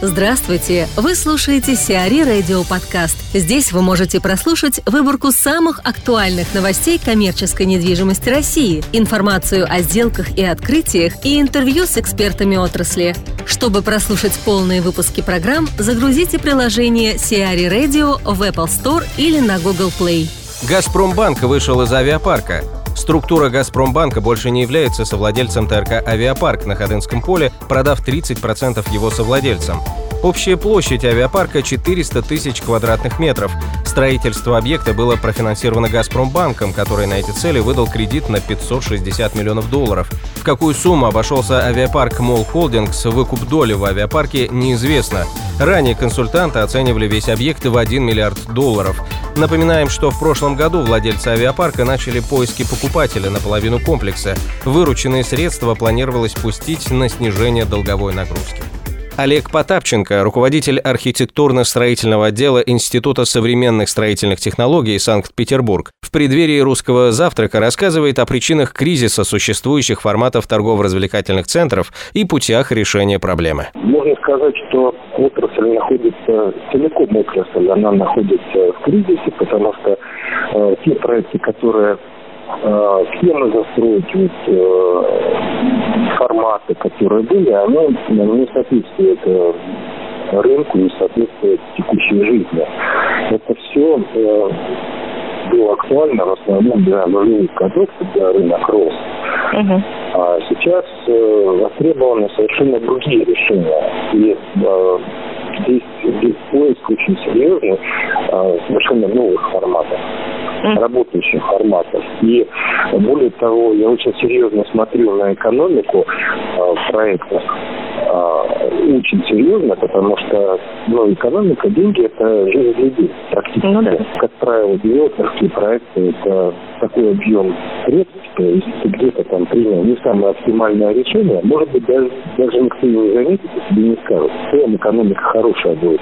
Здравствуйте! Вы слушаете Сиари Радио Подкаст. Здесь вы можете прослушать выборку самых актуальных новостей коммерческой недвижимости России, информацию о сделках и открытиях и интервью с экспертами отрасли. Чтобы прослушать полные выпуски программ, загрузите приложение Сиари Radio в Apple Store или на Google Play. «Газпромбанк» вышел из авиапарка. Структура «Газпромбанка» больше не является совладельцем ТРК «Авиапарк» на Ходынском поле, продав 30% его совладельцам. Общая площадь авиапарка 400 тысяч квадратных метров. Строительство объекта было профинансировано «Газпромбанком», который на эти цели выдал кредит на 560 миллионов долларов. В какую сумму обошелся авиапарк Мол Холдингс, выкуп доли в авиапарке, неизвестно. Ранее консультанты оценивали весь объект в 1 миллиард долларов. Напоминаем, что в прошлом году владельцы авиапарка начали поиски покупателя на половину комплекса. Вырученные средства планировалось пустить на снижение долговой нагрузки. Олег Потапченко, руководитель архитектурно-строительного отдела Института современных строительных технологий Санкт-Петербург, в преддверии русского завтрака рассказывает о причинах кризиса существующих форматов торгово-развлекательных центров и путях решения проблемы. Можно сказать, что отрасль находится, целиком отрасль, она находится в кризисе, потому что э, те проекты, которые схемы застройки, вот, э, форматы, которые были, они не соответствуют э, рынку, не соответствуют текущей жизни. Это все э, было актуально в основном для нулевых годов, когда рынок рос. Uh-huh. А сейчас э, востребованы совершенно другие решения. И э, здесь, здесь поиск очень серьезный, э, совершенно новых форматов работающих форматов. И более того, я очень серьезно смотрю на экономику э, проектов. Э, очень серьезно, потому что ну, экономика, деньги – это жизнь людей практически. Ну, да. Как правило, девелоперские проекты – это такой объем средств, что если ты где-то там принял не самое оптимальное решение, может быть, даже, даже никто не заметит и тебе не скажет. В целом экономика хорошая будет.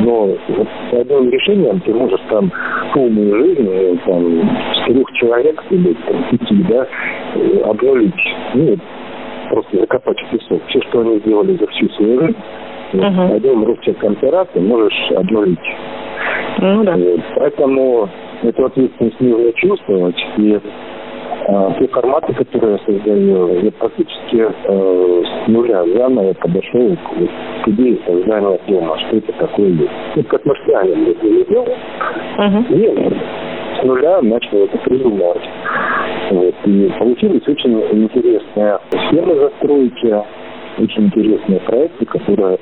Но вот одним решением ты можешь там полную жизнь э, там, с трех человек или там, пяти, да, э, обнулить, ну, просто закопать в песок. Все, что они сделали за всю свою жизнь, uh-huh. одним пера ты можешь обнулить. Ну, да. вот, поэтому эту ответственность нужно чувствовать. И те форматы, которые я создаю, я практически э, с нуля заново подошел к, к идее создания дома, что это такое есть. Ну, как марсианин это делал, uh-huh. и с нуля начал это придумывать. Вот. И получились очень интересные схемы застройки, очень интересные проекты, которые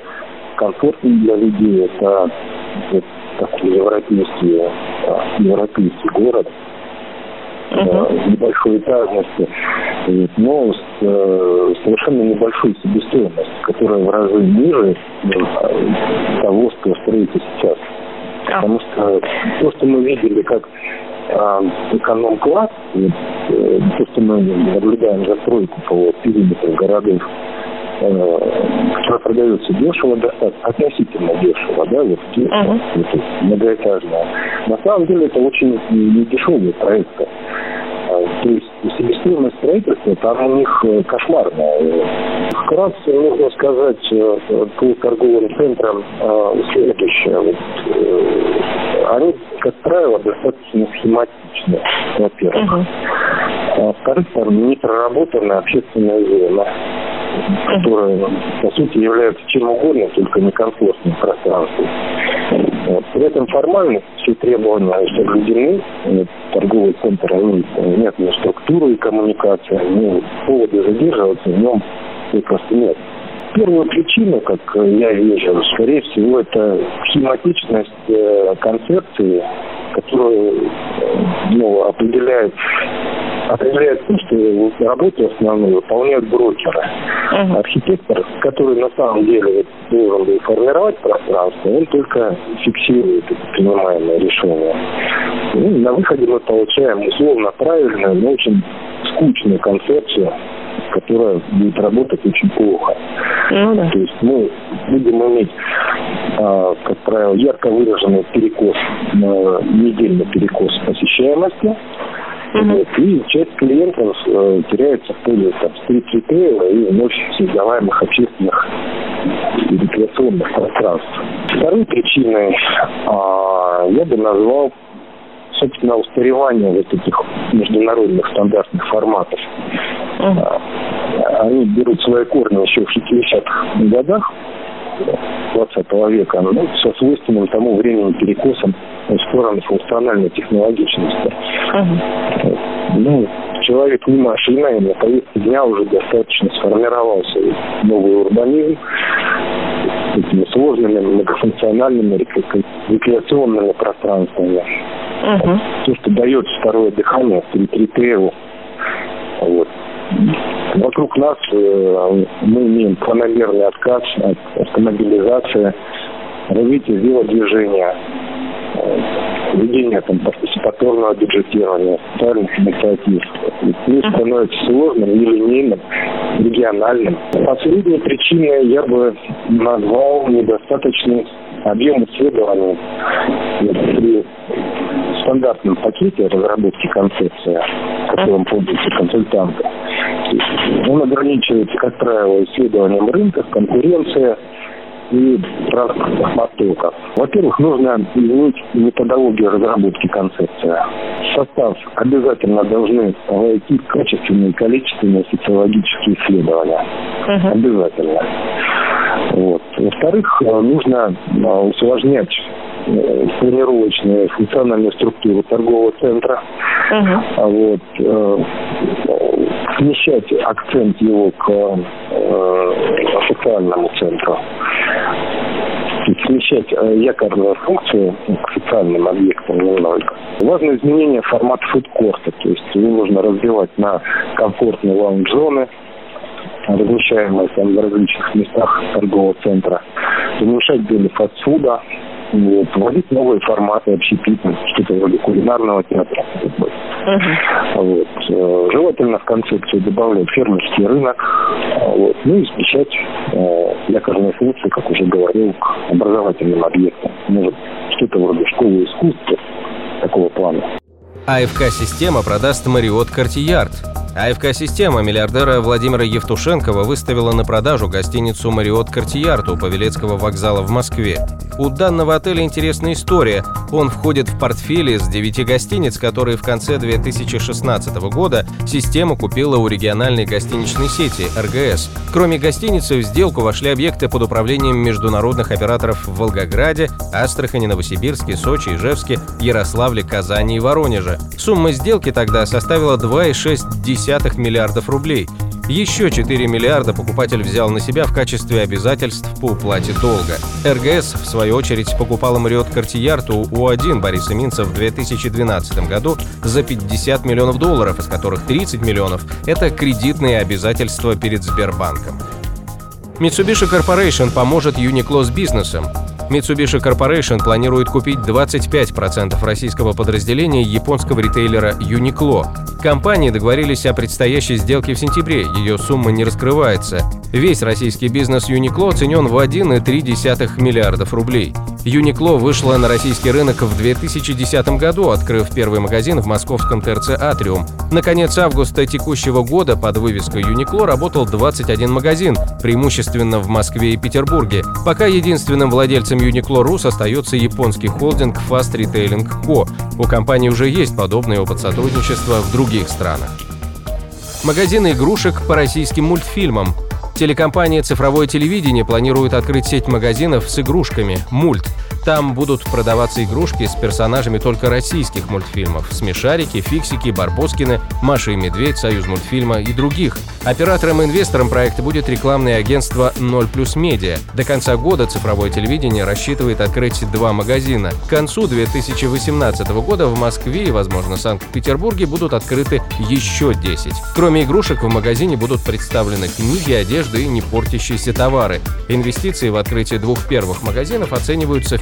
комфортны для людей. Это вот, такой европейский, а, европейский город, uh-huh. небольшой этажности, но с э, совершенно небольшой себестоимостью, которая в разы ниже э, того, что строится сейчас. Потому что то, что мы видели как э, эконом-класс, то, что мы наблюдаем застройку по периметру городов, которая продается дешево, достаточно, относительно дешево, да, вот, uh-huh. вот многоэтажная. На самом деле это очень недешевые проекты. То есть себестоимость строительства там у них э, кошмарная. Вкратце нужно сказать э, по торговым центрам э, следующее. Вот, они, как правило, достаточно схематичны, во-первых. Uh-huh. А во-вторых, там не проработана общественная зона которая, по сути, является чем угодно, только некомфортным пространством. Вот. При этом формально все требования соблюдены. Торговый центр имеет понятную структуру и коммуникацию, но повода задерживаться в нем просто нет. Первую причину, как я вижу, скорее всего, это схематичность э, концепции, которая э, ну, определяет определяет то, что работу основную выполняют брокеры. Uh-huh. Архитектор, который на самом деле должен был формировать пространство, он только фиксирует это принимаемое решение. Ну, на выходе мы получаем условно правильную, но очень скучную концепцию, которая будет работать очень плохо. Ну, да. То есть мы будем иметь, а, как правило, ярко выраженный перекос, недельный перекос посещаемости, Вот, и часть клиентов э, теряется в поле там, стрит-ритейла и вновь создаваемых общественных рекреационных пространств. Второй причиной а, я бы назвал собственно, устаревание вот этих международных стандартных форматов. Uh-huh. Они берут свои корни еще в 60-х годах, 20 века, ну, со свойственным тому времени перекосом в сторону функциональной технологичности. Uh-huh. Ну, человек не машина, и на повестке дня уже достаточно сформировался новый урбанизм с этими сложными многофункциональными рекреационными пространствами. Uh-huh. То, что дает второе дыхание, ритейлу. Вот. Вокруг нас э, мы имеем планомерный отказ от автомобилизации, развития велодвижения, э, ведения там, партиципаторного бюджетирования, социальных инициатив. Мир становится сложным, нелинейным, региональным. Последней причиной я бы назвал недостаточный объем исследований при стандартном пакете разработки концепции, которым пользуются консультанты. Он ограничивается, как правило, исследованием рынков, конкуренции и транспортных потоков. Во-первых, нужно изменить методологию разработки концепции. В состав обязательно должны войти качественные и количественные социологические исследования. Uh-huh. Обязательно. Вот. Во-вторых, нужно а, усложнять Э, планировочную функциональную структуру торгового центра. Uh-huh. Вот, э, смещать акцент его к э, социальному центру смещать э, якорную функцию к социальным объектам немного. Важно изменение формата фудкорта, то есть его нужно развивать на комфортные лаунж-зоны, размещаемые там в различных местах торгового центра, уменьшать доли фастфуда, вот, вводить новые форматы общепита, что-то вроде кулинарного театра. Uh-huh. Вот. Э, желательно в концепцию добавлять фермерский рынок, вот, ну и смещать э, якорные функции, как уже говорил, к образовательным объектам. Может, что-то вроде школы искусства такого плана. АФК-система продаст Мариот Картиярд. АФК-система миллиардера Владимира Евтушенкова выставила на продажу гостиницу «Мариот Картиярд» у Павелецкого вокзала в Москве. У данного отеля интересная история. Он входит в портфель из девяти гостиниц, которые в конце 2016 года система купила у региональной гостиничной сети РГС. Кроме гостиницы, в сделку вошли объекты под управлением международных операторов в Волгограде, Астрахани, Новосибирске, Сочи, Ижевске, Ярославле, Казани и Воронеже. Сумма сделки тогда составила 2,6 миллиардов рублей – еще 4 миллиарда покупатель взял на себя в качестве обязательств по уплате долга. РГС, в свою очередь, покупала Мариот Картиярд у У1 Бориса Минца в 2012 году за 50 миллионов долларов, из которых 30 миллионов – это кредитные обязательства перед Сбербанком. Mitsubishi Corporation поможет Uniqlo с бизнесом. Mitsubishi Corporation планирует купить 25% российского подразделения японского ритейлера Uniqlo. Компании договорились о предстоящей сделке в сентябре, ее сумма не раскрывается. Весь российский бизнес Uniqlo оценен в 1,3 миллиардов рублей. Uniqlo вышла на российский рынок в 2010 году, открыв первый магазин в московском ТРЦ «Атриум». На конец августа текущего года под вывеской Uniqlo работал 21 магазин, преимущественно в Москве и Петербурге. Пока единственным владельцем Uniqlo Rus остается японский холдинг Fast Retailing Co. У компании уже есть подобный опыт сотрудничества в других странах. Магазины игрушек по российским мультфильмам – Телекомпания «Цифровое телевидение» планирует открыть сеть магазинов с игрушками «Мульт». Там будут продаваться игрушки с персонажами только российских мультфильмов – «Смешарики», «Фиксики», «Барбоскины», «Маша и Медведь», «Союз мультфильма» и других. Оператором и инвестором проекта будет рекламное агентство «Ноль плюс Медиа». До конца года цифровое телевидение рассчитывает открыть два магазина. К концу 2018 года в Москве и, возможно, Санкт-Петербурге будут открыты еще 10. Кроме игрушек в магазине будут представлены книги, одежда и не портящиеся товары. Инвестиции в открытие двух первых магазинов оцениваются в